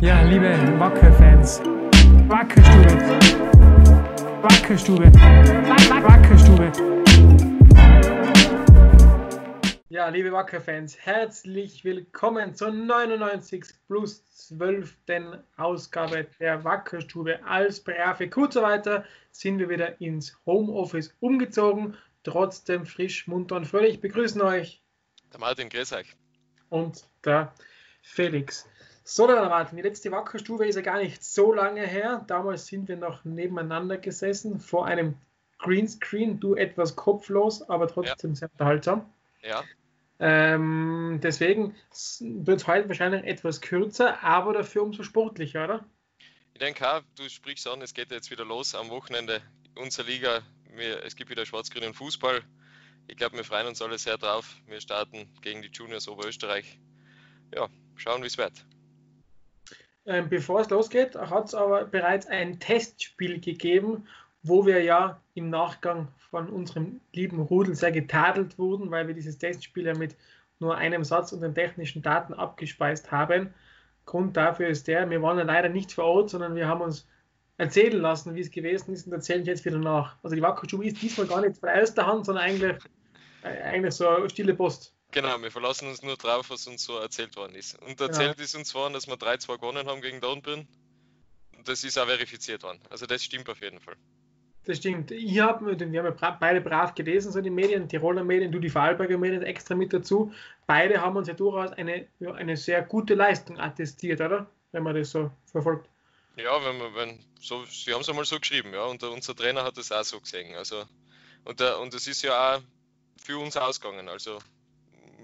Ja, liebe Wacke-Fans, Wackelstube, Wackelstube, Wackelstube. Ja, liebe Wacker-Fans, herzlich willkommen zur 99 plus 12. Ausgabe der Wackerstube. Als brave Kurzarbeiter sind wir wieder ins Homeoffice umgezogen, trotzdem frisch, munter und fröhlich. Begrüßen euch der Martin, grüß euch. Und der Felix. So, dann Martin, die letzte Wackerstube ist ja gar nicht so lange her. Damals sind wir noch nebeneinander gesessen vor einem Greenscreen, du etwas kopflos, aber trotzdem ja. sehr unterhaltsam. Ja. Ähm, deswegen wird es heute wahrscheinlich etwas kürzer, aber dafür umso sportlicher, oder? Ich denke auch, du sprichst an, es geht jetzt wieder los am Wochenende. Unsere Liga, wir, es gibt wieder schwarz-grünen Fußball. Ich glaube, wir freuen uns alle sehr drauf. Wir starten gegen die Juniors Oberösterreich. Ja, schauen, wie es wird. Ähm, bevor es losgeht, hat es aber bereits ein Testspiel gegeben, wo wir ja im Nachgang von unserem lieben Rudel sehr getadelt wurden, weil wir dieses Testspiel ja mit nur einem Satz und den technischen Daten abgespeist haben. Grund dafür ist der, wir waren ja leider nicht vor Ort, sondern wir haben uns erzählen lassen, wie es gewesen ist und erzählen jetzt wieder nach. Also die Wackelstube ist diesmal gar nicht von erster Hand, sondern eigentlich, äh, eigentlich so stille Post. Genau, wir verlassen uns nur drauf, was uns so erzählt worden ist. Und erzählt genau. ist uns worden, dass wir 3-2 gewonnen haben gegen Dornbirn. Und das ist auch verifiziert worden. Also das stimmt auf jeden Fall. Das stimmt. Ich habe, wir haben ja beide brav gelesen, so die Medien, Tiroler Medien, du die Vorarlberger Medien extra mit dazu. Beide haben uns ja durchaus eine, ja, eine sehr gute Leistung attestiert, oder? Wenn man das so verfolgt. Ja, wenn man, wenn, so, sie haben es einmal so geschrieben, ja, und unser Trainer hat das auch so gesehen. Also, und, der, und das ist ja auch für uns ausgegangen. Also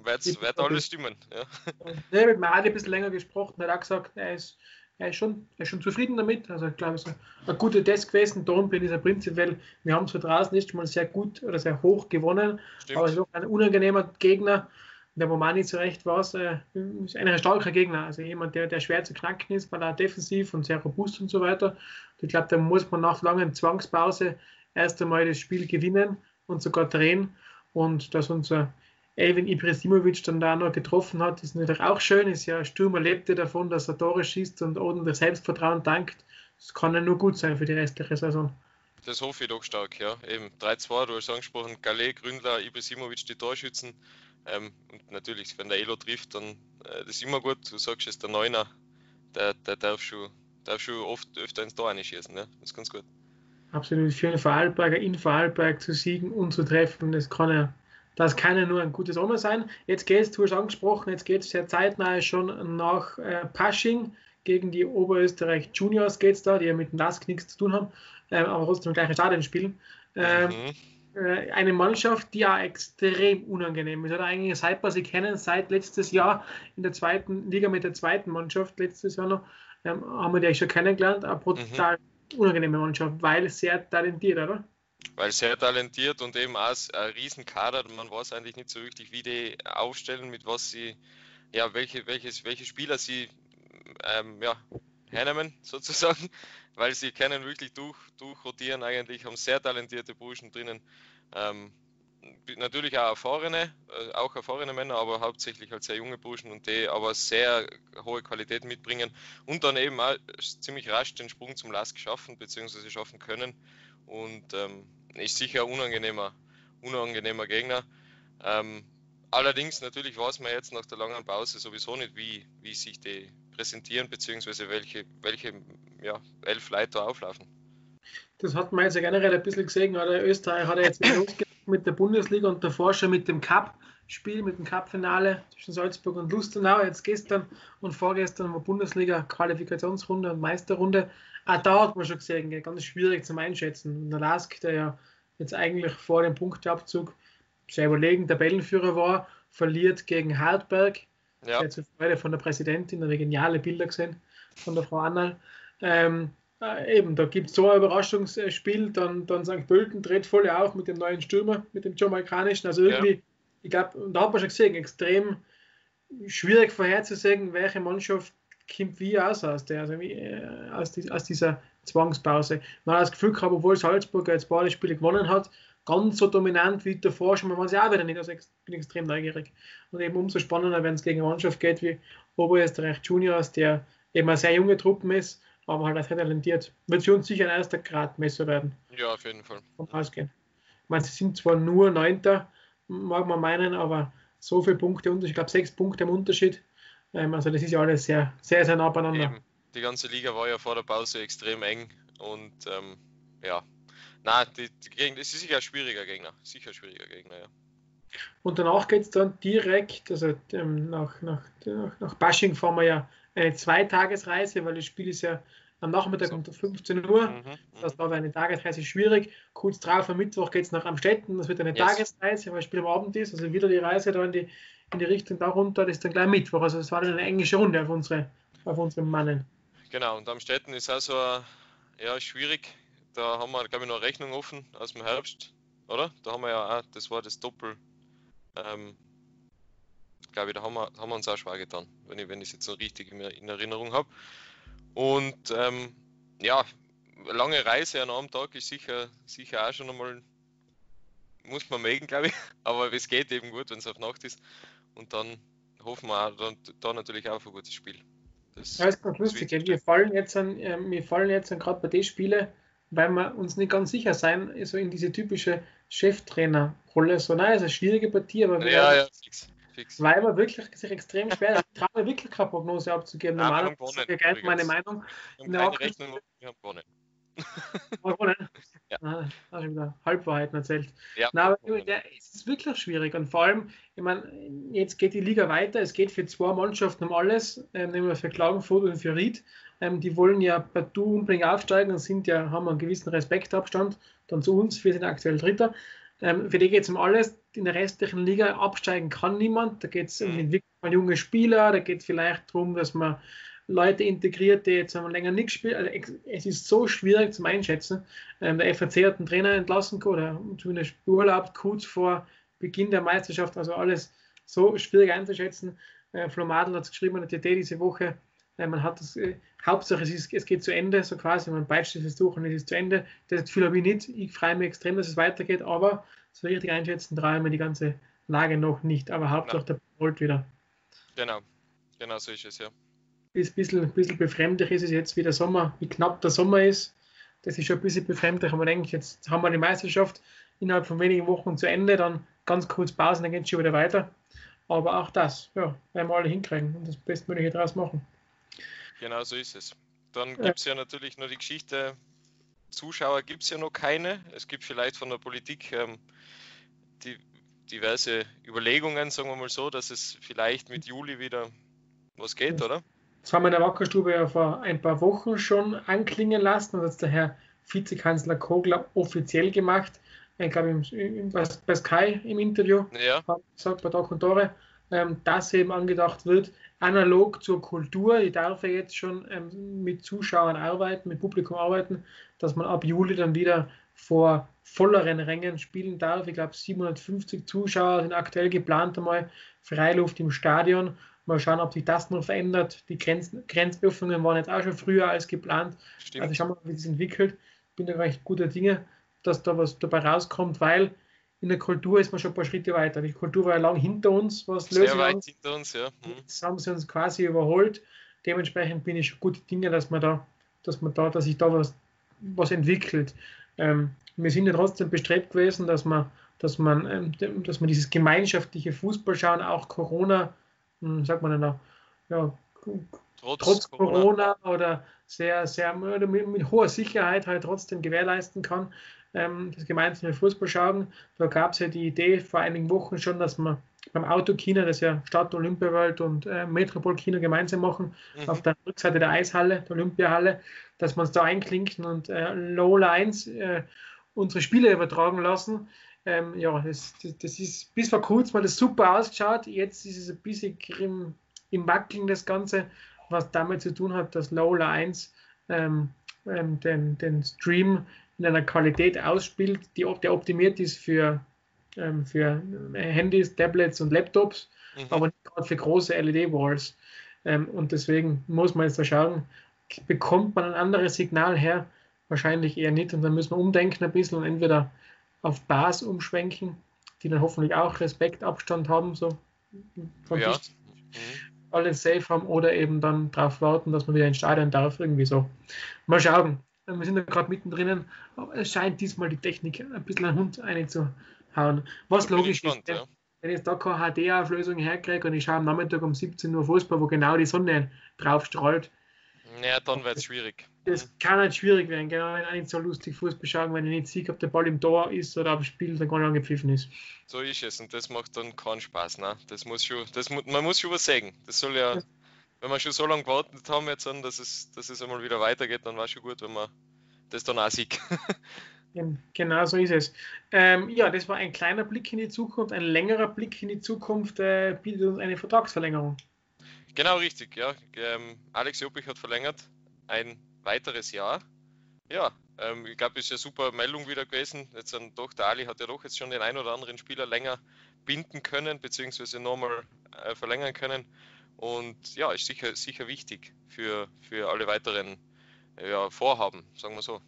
wird, wird alles stimmen. Ja. Ja, mit Madi ein bisschen länger gesprochen, hat auch gesagt, er ist er ist schon, er ist schon zufrieden damit. Also ich glaube, es ist ein guter Test gewesen. Dornbirn ist ja prinzipiell, wir haben es für draußen nicht mal sehr gut oder sehr hoch gewonnen, Stimmt. aber es ist auch ein unangenehmer Gegner. Der Momani zurecht war es, äh, ist ein starker Gegner, also jemand, der, der schwer zu knacken ist, weil er defensiv und sehr robust und so weiter. Und ich glaube, da muss man nach langen Zwangspause erst einmal das Spiel gewinnen und sogar drehen. Und dass unser Elvin Ibrahimovic dann da noch getroffen hat, ist natürlich auch schön. Ist ja Stürmer lebte davon, dass er Tore schießt und ordentlich Selbstvertrauen dankt. Das kann ja nur gut sein für die restliche Saison. Das hoffe ich doch stark, ja. Eben 3-2, du hast angesprochen, Gallet, Gründler, Ibrahimovic die Torschützen. Ähm, und natürlich, wenn der Elo trifft, dann äh, das ist immer gut. Du sagst es, der Neuner, der, der darf, schon, darf schon oft öfter ins Tor einschießen. Ne? Das ist ganz gut. Absolut. Für einen Vorarlberger in Vorarlberg zu siegen und zu treffen, das kann ja das kann ja nur ein gutes Sommer sein. Jetzt geht es, du hast angesprochen, jetzt geht es sehr zeitnah schon nach äh, Pasching gegen die Oberösterreich Juniors geht es da, die ja mit dem Lask nichts zu tun haben, äh, aber trotzdem gleiche Stadion spielen. Ähm, mhm. äh, eine Mannschaft, die ja extrem unangenehm ist. Oder eigentlich seit wir sie kennen, seit letztes Jahr in der zweiten Liga mit der zweiten Mannschaft, letztes Jahr noch, ähm, haben wir die eigentlich schon kennengelernt, eine brutal mhm. unangenehme Mannschaft, weil sehr talentiert, oder? Weil sehr talentiert und eben auch ein Riesenkader. Man weiß eigentlich nicht so richtig, wie die aufstellen, mit was sie, ja, welche, welches, welche Spieler sie ähm, ja, hernehmen, sozusagen, weil sie können wirklich durch, durchrotieren eigentlich, haben sehr talentierte Burschen drinnen. Ähm, natürlich auch erfahrene, äh, auch erfahrene Männer, aber hauptsächlich halt sehr junge Burschen und die aber sehr hohe Qualität mitbringen und dann eben auch ziemlich rasch den Sprung zum Last schaffen bzw. schaffen können und ähm, ist sicher ein unangenehmer, unangenehmer Gegner. Ähm, allerdings natürlich weiß man jetzt nach der langen Pause sowieso nicht, wie, wie sich die präsentieren, beziehungsweise welche, welche ja, elf Leiter auflaufen. Das hat man jetzt ja generell ein bisschen gesehen. Oder Österreich hat jetzt mit der Bundesliga und davor schon mit dem Cup-Spiel, mit dem Cup-Finale zwischen Salzburg und Lustenau. Jetzt gestern und vorgestern war Bundesliga-Qualifikationsrunde und Meisterrunde. Auch da hat man schon gesehen, ganz schwierig zum Einschätzen. Und der Lask, der ja jetzt eigentlich vor dem Punkteabzug sehr überlegen Tabellenführer war, verliert gegen Hartberg. Ja. Der zur Freude von der Präsidentin, eine geniale Bilder gesehen von der Frau Annal. Ähm, äh, eben, da gibt es so ein Überraschungsspiel, dann, dann St. Pölten dreht voll auf mit dem neuen Stürmer, mit dem jamaikanischen. Also irgendwie, ja. ich glaube, da hat man schon gesehen, extrem schwierig vorherzusehen, welche Mannschaft kommt wie aus aus, der, also wie, äh, aus, die, aus, dieser Zwangspause. Man hat das Gefühl gehabt, obwohl Salzburg jetzt beide Spiele gewonnen hat, ganz so dominant wie davor schon, man weiß ja auch wieder nicht. Also ich bin extrem neugierig. Und eben umso spannender, wenn es gegen eine Mannschaft geht wie Oberösterreich Juniors, der eben eine sehr junge Truppen ist, aber halt auch sehr talentiert. Wird für uns sicher ein erster Gradmesser werden. Ja, auf jeden Fall. Vom Ausgehen. Ich meine, sie sind zwar nur Neunter, mag man meinen, aber so viele Punkte Unterschied, ich glaube sechs Punkte im Unterschied. Ähm, also das ist ja alles sehr, sehr, sehr nah beieinander. Eben. Die ganze Liga war ja vor der Pause extrem eng und ähm, ja, na, die, die Gegner, es ist sicher ein schwieriger Gegner, sicher ein schwieriger Gegner, ja. Und danach geht es dann direkt, also ähm, nach, nach, nach, nach Bashing fahren wir ja eine Zweitagesreise, weil das Spiel ist ja am Nachmittag um 15 Uhr. Mhm, das war eine Tagesreise schwierig. Kurz drauf am Mittwoch geht es nach Amstetten. Das wird eine yes. Tagesreise, weil das Spiel am Abend ist. Also wieder die Reise da in die, in die Richtung da runter. Das ist dann gleich Mittwoch. Also das war dann eine englische Runde auf unsere, auf unsere Mannen. Genau, und Amstetten ist also ja, schwierig. Da haben wir, glaube ich, noch eine Rechnung offen aus dem Herbst, oder? Da haben wir ja auch, das war das Doppel. Ähm, glaube ich, da haben wir, haben wir uns auch schwer getan, wenn ich, wenn ich es jetzt so richtig in, in Erinnerung habe. Und ähm, ja, lange Reise an einem Tag ist sicher, sicher auch schon einmal, muss man mögen, glaube ich. Aber es geht eben gut, wenn es auf Nacht ist. Und dann hoffen wir auch, dann, da natürlich auch auf ein gutes Spiel. Das, ja, ist ganz lustig. Ja. Wir fallen jetzt an, äh, wir fallen jetzt gerade bei den Spielen, weil wir uns nicht ganz sicher sein, so in diese typische Cheftrainer-Rolle. So, nein, ist eine schwierige Partie, aber ja, ja, fix. Fix. Weil man wirklich sich extrem schwer Ich traue wirklich keine Prognose abzugeben. Normalerweise ist ja meine Meinung. Wir haben keine Rechnung, wir haben gewonnen. gewonnen? ja. Ah, habe ich wieder Halbwahrheiten erzählt. Ja, Na, aber ja, es ist wirklich schwierig. Und vor allem, ich meine, jetzt geht die Liga weiter. Es geht für zwei Mannschaften um alles, ähm, nämlich für Klagenfurt und für Ried. Ähm, die wollen ja partout unbedingt aufsteigen und sind ja, haben einen gewissen Respektabstand dann zu uns. Wir sind aktuell Dritter. Ähm, für die geht es um alles. In der restlichen Liga absteigen kann niemand. Da geht es um die mhm. Entwicklung von jungen Spieler. Da geht es vielleicht darum, dass man Leute integriert, die jetzt länger nicht spielen. Also es ist so schwierig zum Einschätzen. Ähm, der FAC hat einen Trainer entlassen oder zumindest beurlaubt kurz vor Beginn der Meisterschaft. Also alles so schwierig einzuschätzen. Äh, Flo Madel hat es geschrieben in der TT diese Woche. Äh, man hat das, äh, Hauptsache es, ist, es geht zu Ende, so quasi, man peitscht es durch und es ist zu Ende. Das Gefühl habe ich nicht. Ich freue mich extrem, dass es weitergeht, aber so richtig einschätzen traue ich mir die ganze Lage noch nicht. Aber Hauptsache der rollt wieder. Genau, genau so ist es, ja. Ist ein bisschen, ein bisschen befremdlich ist es jetzt, wie der Sommer, wie knapp der Sommer ist. Das ist schon ein bisschen befremdlich, aber man denkt, jetzt haben wir die Meisterschaft innerhalb von wenigen Wochen zu Ende, dann ganz kurz Pause, dann geht es schon wieder weiter. Aber auch das, ja, werden wir alle hinkriegen und das Bestmögliche draus machen. Genau so ist es. Dann gibt es ja. natürlich nur die Geschichte, Zuschauer gibt es ja noch keine. Es gibt vielleicht von der Politik ähm, die, diverse Überlegungen, sagen wir mal so, dass es vielleicht mit Juli wieder was geht, oder? Das haben wir in der Wackerstube ja vor ein paar Wochen schon anklingen lassen. Das hat der Herr Vizekanzler Kogler offiziell gemacht. Ich glaube, bei Sky im Interview ja. gesagt, bei Tag und Tore, ähm, dass eben angedacht wird, analog zur Kultur, ich darf ja jetzt schon ähm, mit Zuschauern arbeiten, mit Publikum arbeiten, dass man ab Juli dann wieder vor volleren Rängen spielen darf. Ich glaube, 750 Zuschauer sind aktuell geplant einmal, Freiluft im Stadion. Mal schauen, ob sich das noch verändert. Die Grenz Grenzöffnungen waren jetzt auch schon früher als geplant. Stimmt. Also schauen wir mal, wie das entwickelt. Ich bin da recht guter Dinge, dass da was dabei rauskommt, weil in der Kultur ist man schon ein paar Schritte weiter. Die Kultur war ja lang hinter uns, was Sehr Lösung weit hinter uns, ja. Mhm. Jetzt haben sie uns quasi überholt. Dementsprechend bin ich schon gute Dinge, dass man da, dass man da, dass sich da was, was entwickelt. Ähm, wir sind ja trotzdem bestrebt gewesen, dass man, dass man, ähm, dass man dieses gemeinschaftliche Fußballschauen auch Corona, hm, sagt man denn da, ja, trotz, trotz Corona. Corona. oder sehr, sehr mit, mit hoher Sicherheit halt trotzdem gewährleisten kann ähm, das gemeinsame Fußball schauen. Da gab es ja die Idee vor einigen Wochen schon, dass man beim Autokino, das ja Stadt Olympiawelt und äh, Metropolkino gemeinsam machen, mhm. auf der Rückseite der Eishalle, der Olympiahalle, dass man es da einklinken und äh, Low Lines äh, unsere Spiele übertragen lassen. Ähm, ja, das, das, das, ist bis vor kurzem mal das super ausgeschaut. Jetzt ist es ein bisschen im, im Wackeln das Ganze, was damit zu tun hat, dass Low Lines ähm, ähm, den, den Stream in einer Qualität ausspielt, die, der optimiert ist für, ähm, für Handys, Tablets und Laptops, mhm. aber nicht gerade für große LED-Walls. Ähm, und deswegen muss man jetzt da schauen, bekommt man ein anderes Signal her? Wahrscheinlich eher nicht. Und dann müssen wir umdenken ein bisschen und entweder auf Bas umschwenken, die dann hoffentlich auch Respektabstand haben, so von ja. Mhm. alles safe haben oder eben dann darauf warten, dass man wieder ins Stadion darf, irgendwie so. Mal schauen. Wir sind ja gerade mittendrin, aber es scheint diesmal die Technik ein bisschen einen Hund einzuhauen. Was logisch gespannt, ist, ja. wenn ich jetzt da keine HD-Auflösung herkriege und ich schaue am Nachmittag um 17 Uhr Fußball, wo genau die Sonne drauf strahlt. Ja, dann wird es schwierig. Das kann halt schwierig werden, genau, wenn ich nicht so lustig Fußball schauen, wenn ich nicht sehe, ob der Ball im Tor ist oder am Spiel dann gar nicht angepfiffen ist. So ist es und das macht dann keinen Spaß, ne? Das muss schon, das, man muss schon was sagen. Das soll ja wenn wir schon so lange gewartet haben jetzt an, dass es, dass es einmal wieder weitergeht, dann war es schon gut, wenn man das dann auch sieht. Genau so ist es. Ähm, ja, das war ein kleiner Blick in die Zukunft. Ein längerer Blick in die Zukunft äh, bietet uns eine Vertragsverlängerung. Genau richtig, ja. Ähm, Alex Joppich hat verlängert ein weiteres Jahr. Ja, ähm, ich glaube, es ist eine super Meldung wieder gewesen. Jetzt dann doch, der Ali hat ja doch jetzt schon den ein oder anderen Spieler länger binden können, beziehungsweise nochmal äh, verlängern können. Und ja, ist sicher, sicher wichtig für, für alle weiteren ja, Vorhaben, sagen wir so.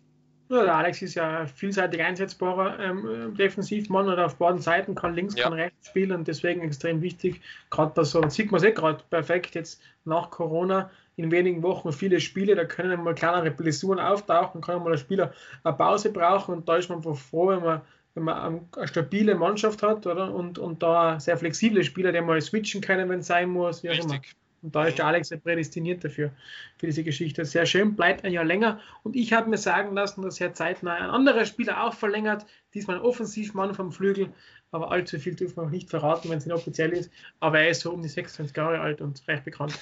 Ja, der Alex ist ja vielseitig einsetzbarer ähm, Defensivmann oder auf beiden Seiten, kann links, ja. kann rechts spielen und deswegen extrem wichtig. Gerade bei so, sieht man es eh gerade perfekt jetzt nach Corona in wenigen Wochen viele Spiele, da können mal kleinere Blessuren auftauchen, kann mal ein Spieler eine Pause brauchen und da ist man froh, wenn man, wenn man eine stabile Mannschaft hat oder? Und, und da sehr flexible Spieler, die mal switchen können, wenn es sein muss, wie auch immer. Und da ist der Alex ja prädestiniert dafür, für diese Geschichte. Sehr schön, bleibt ein Jahr länger. Und ich habe mir sagen lassen, dass Herr zeitnah ein anderer Spieler auch verlängert, diesmal ein Offensivmann vom Flügel, aber allzu viel dürfen wir noch nicht verraten, wenn es nicht offiziell ist. Aber er ist so um die 26 Jahre alt und recht bekannt.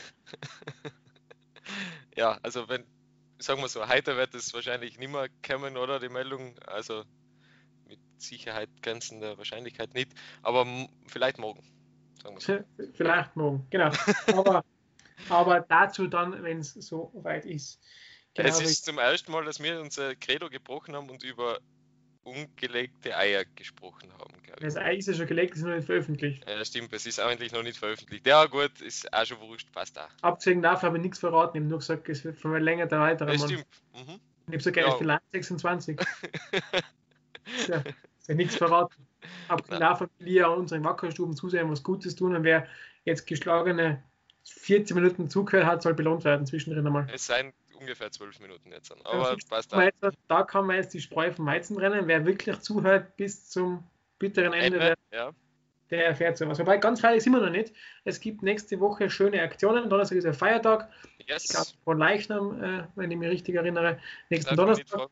ja, also wenn, sagen wir so, heute wird es wahrscheinlich nicht mehr kommen, oder die Meldung. Also Sicherheit grenzen der Wahrscheinlichkeit nicht, aber vielleicht morgen. Vielleicht morgen, genau. Aber, aber dazu dann, wenn es so weit ist. Genau, es ist zum ersten Mal, dass wir unser Credo gebrochen haben und über ungelegte Eier gesprochen haben. Das Ei ist ja schon gelegt, ist noch nicht veröffentlicht. Ja, stimmt, es ist eigentlich noch nicht veröffentlicht. Ja, gut, ist auch schon wurscht, passt auch. Abgesehen davon habe ich nichts verraten, ich habe nur gesagt, es wird von länger der weitere ja, stimmt. Mhm. Ich habe sogar ja. vielleicht 26. ja, ist ja nichts verraten. Davon will ich ja unseren Wackerstuben zusehen, was Gutes tun und wer jetzt geschlagene 14 Minuten zugehört hat, soll belohnt werden zwischendrin einmal. Es seien ungefähr 12 Minuten jetzt. Aber ja, passt auch. da kann man jetzt die Spreu vom Weizen rennen. Wer wirklich zuhört bis zum bitteren Ende, Ende der, ja. der erfährt sowas. Wobei ganz fertig sind wir noch nicht. Es gibt nächste Woche schöne Aktionen. Donnerstag ist der Feiertag. Yes. Ich glaube, von Leichnam, äh, wenn ich mich richtig erinnere. Nächsten Donnerstag.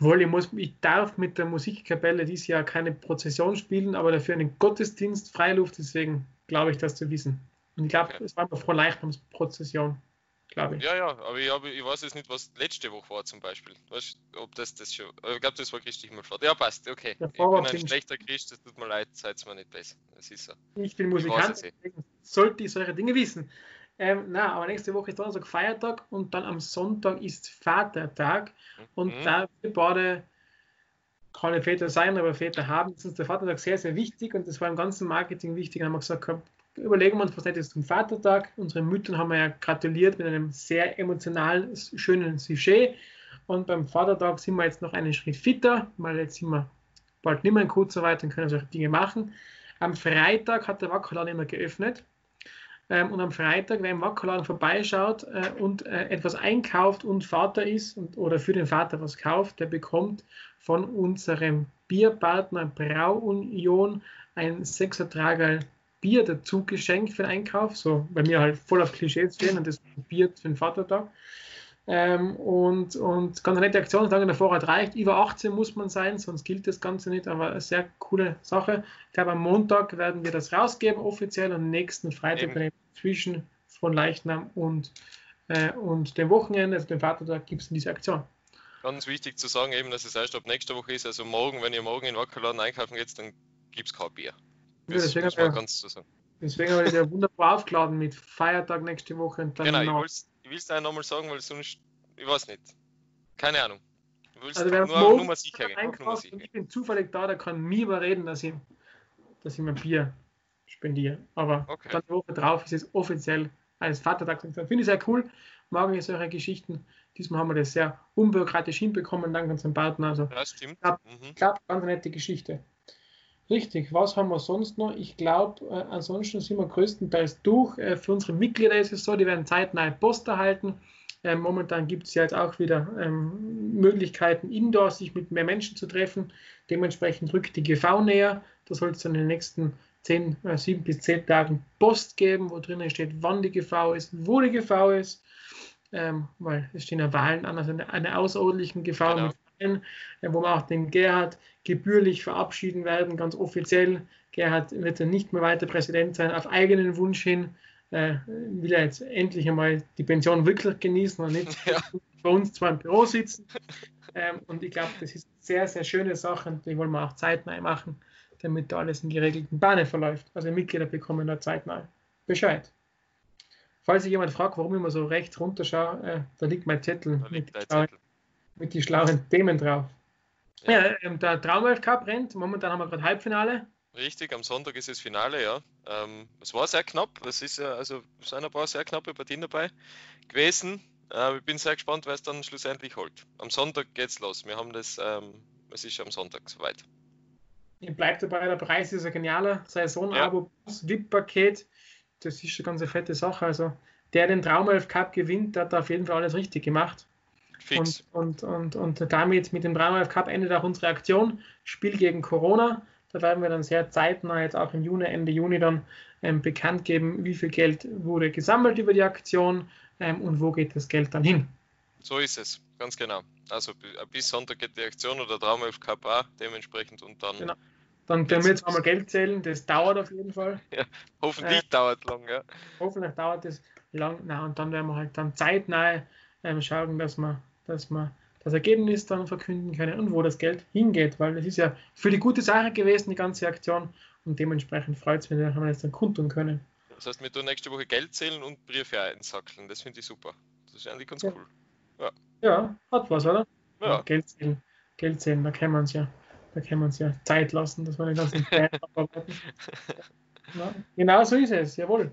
Wohl, ich, muss, ich darf mit der Musikkapelle dieses Jahr keine Prozession spielen, aber dafür einen Gottesdienst, Freiluft, deswegen glaube ich das zu wissen. Und ich glaube, okay. es war eine Froh Leichnamsprozession glaube ich. Ja, ja, aber ich, hab, ich weiß jetzt nicht, was letzte Woche war zum Beispiel. Weißt, ob das das schon. Ich glaube, das war Christi Himmelfahrt. Ja, passt, okay. ich bin ein schlechter Christ, das tut mir leid, seid mir nicht besser. Das ist so. Ich bin Musikant, ich deswegen sollte ich solche Dinge wissen. Ähm, na, aber nächste Woche ist Donnerstag Feiertag und dann am Sonntag ist Vatertag und mhm. da wir beide keine Väter sein, aber Väter haben, ist uns der Vatertag sehr, sehr wichtig und das war im ganzen Marketing wichtig. Da haben wir gesagt, überlegen wir uns, was ist zum Vatertag. Unsere Müttern haben wir ja gratuliert mit einem sehr emotionalen, schönen Sujet. Und beim Vatertag sind wir jetzt noch einen Schritt fitter, weil jetzt sind wir bald nicht mehr in Kurzarbeit und können solche Dinge machen. Am Freitag hat der Wackerladen immer geöffnet. Ähm, und am Freitag, wer im Wackerladen vorbeischaut äh, und äh, etwas einkauft und Vater ist und, oder für den Vater was kauft, der bekommt von unserem Bierpartner Brauunion ein Sechsertragerl Bier dazu geschenkt für den Einkauf, so bei mir halt voll auf Klischees stehen und das Bier für den Vatertag. Ähm, und, und ganz eine nette Aktion, solange der Vorrat reicht. Über 18 muss man sein, sonst gilt das Ganze nicht, aber eine sehr coole Sache. Ich glaube, am Montag werden wir das rausgeben, offiziell, am nächsten Freitag eben. Zwischen von Leichnam und, äh, und dem Wochenende, also dem Vatertag, gibt es diese Aktion. Ganz wichtig zu sagen, eben, dass es erst ab nächster Woche ist. Also morgen, wenn ihr morgen in Wackerladen einkaufen geht, dann gibt es kein Bier. Das deswegen muss man ganz so sagen. Deswegen habe ich ja wunderbar aufgeladen mit Feiertag nächste Woche und dann. Genau, noch. ich will es dir nochmal sagen, weil sonst, ich weiß nicht. Keine Ahnung. Also, nur, nur mal sicher gehen. Ich bin zufällig da, der kann mir überreden, dass ich, dass ich mein Bier spendiere. Aber okay. dann die Woche drauf ist es offiziell als Vatertag. Finde ich sehr cool. Mag ich solche Geschichten. Diesmal haben wir das sehr unbürokratisch hinbekommen, dank unserem Partner. Also, ja, stimmt. Glaube, mhm. glaub, ganz nette Geschichte. Richtig, was haben wir sonst noch? Ich glaube, äh, ansonsten sind wir größtenteils durch. Äh, für unsere Mitglieder ist es so, die werden zeitnah Post erhalten. Äh, momentan gibt es ja jetzt auch wieder ähm, Möglichkeiten, indoor sich mit mehr Menschen zu treffen. Dementsprechend rückt die GV näher. Da soll es dann in den nächsten 10, äh, 7 bis 10 Tagen Post geben, wo drinnen steht, wann die GV ist, wo die GV ist. Ähm, weil es stehen ja Wahlen an, also eine, eine außerordentlichen GV genau. mit Wahlen, äh, wo wir auch den Gerhard gebührlich verabschieden werden, ganz offiziell. Gerhard wird dann nicht mehr weiter Präsident sein, auf eigenen Wunsch hin. Äh, will er jetzt endlich einmal die Pension wirklich genießen und nicht ja. bei uns zwar im Büro sitzen. Ähm, und ich glaube, das ist eine sehr, sehr schöne Sache und die wollen wir auch zeitnah machen, damit da alles in geregelten Bahnen verläuft. Also Mitglieder bekommen da zeitnah Bescheid. Falls sich jemand fragt, warum ich immer so rechts runterschaue, äh, da liegt mein Zettel, liegt mit, Zettel. mit den schlauen Themen drauf. Ja, ja ähm, der Traumwelt Cup rennt. Momentan haben wir gerade Halbfinale. Richtig, am Sonntag ist das Finale, ja. Ähm, es war sehr knapp. Es ist ja, also es sind ein paar sehr knappe Partien dabei gewesen. Äh, ich bin sehr gespannt, wer es dann schlussendlich holt. Am Sonntag geht's los. Wir haben das, ähm, es ist am Sonntag soweit. Ich bleibe dabei, der Preis ist ein genialer Saison-Abo ja. VIP-Paket. Das ist eine ganz fette Sache. Also der den Traumelf Cup gewinnt, der hat auf jeden Fall alles richtig gemacht. Fix. Und, und, und, und damit mit dem Traumelf Cup endet auch unsere Aktion. Spiel gegen Corona. Da werden wir dann sehr zeitnah, jetzt auch im Juni, Ende Juni dann ähm, bekannt geben, wie viel Geld wurde gesammelt über die Aktion ähm, und wo geht das Geld dann hin. So ist es, ganz genau. Also bis Sonntag geht die Aktion oder Traum Cup auch dementsprechend und dann. Genau. Dann können wir jetzt einmal Geld zählen, das dauert auf jeden Fall. Ja, hoffentlich äh, dauert lang, ja. Hoffentlich dauert es lang, na und dann werden wir halt dann zeitnah ähm, schauen, dass wir, dass wir das Ergebnis dann verkünden können und wo das Geld hingeht, weil es ist ja für die gute Sache gewesen, die ganze Aktion und dementsprechend freut es mich, wenn wir das dann kundtun können. Das heißt, wir tun nächste Woche Geld zählen und Briefe einsackeln, das finde ich super. Das ist eigentlich ganz ja. cool. Ja. ja, hat was, oder? Ja. Geld zählen, Geld zählen, da können wir uns ja, da können wir uns ja Zeit lassen, dass wir den ganzen Zeit abarbeiten. Ja, genau so ist es, jawohl.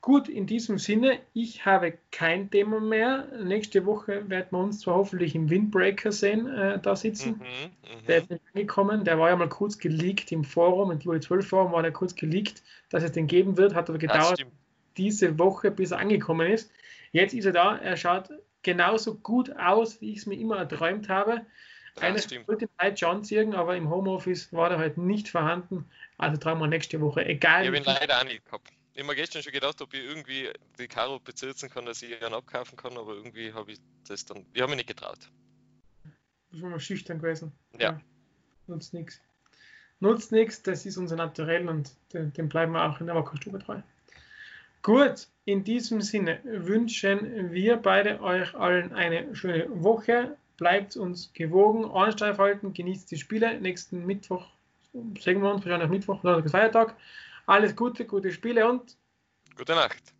Gut, in diesem Sinne, ich habe kein Thema mehr. Nächste Woche werden wir uns zwar hoffentlich im Windbreaker sehen, äh, da sitzen. Mhm, mh. Der ist nicht angekommen, der war ja mal kurz geleakt im Forum, im Global 12 Forum war der kurz geleakt, dass es den geben wird, hat aber gedauert diese Woche, bis er angekommen ist. Jetzt ist er da, er schaut genauso gut aus, wie ich es mir immer erträumt habe. Eine wollte Night John ziehen, aber im Homeoffice war er halt nicht vorhanden. Also trauen wir nächste Woche, egal. Ich habe ihn leider auch nicht gehabt ich habe mir gestern schon gedacht, ob ich irgendwie die Karo bezirzen kann, dass ich einen abkaufen kann, aber irgendwie habe ich das dann, ich habe mich nicht getraut. Das war mal schüchtern gewesen. Ja. ja. Nutzt nichts. Nutzt nichts, das ist unser Naturell und dem, dem bleiben wir auch in der Wackerstube treu. Gut, in diesem Sinne wünschen wir beide euch allen eine schöne Woche. Bleibt uns gewogen, Ohren halten, genießt die Spiele. Nächsten Mittwoch sehen wir uns, wahrscheinlich Mittwoch, oder Feiertag. Alles Gute, gute Spiele und gute Nacht.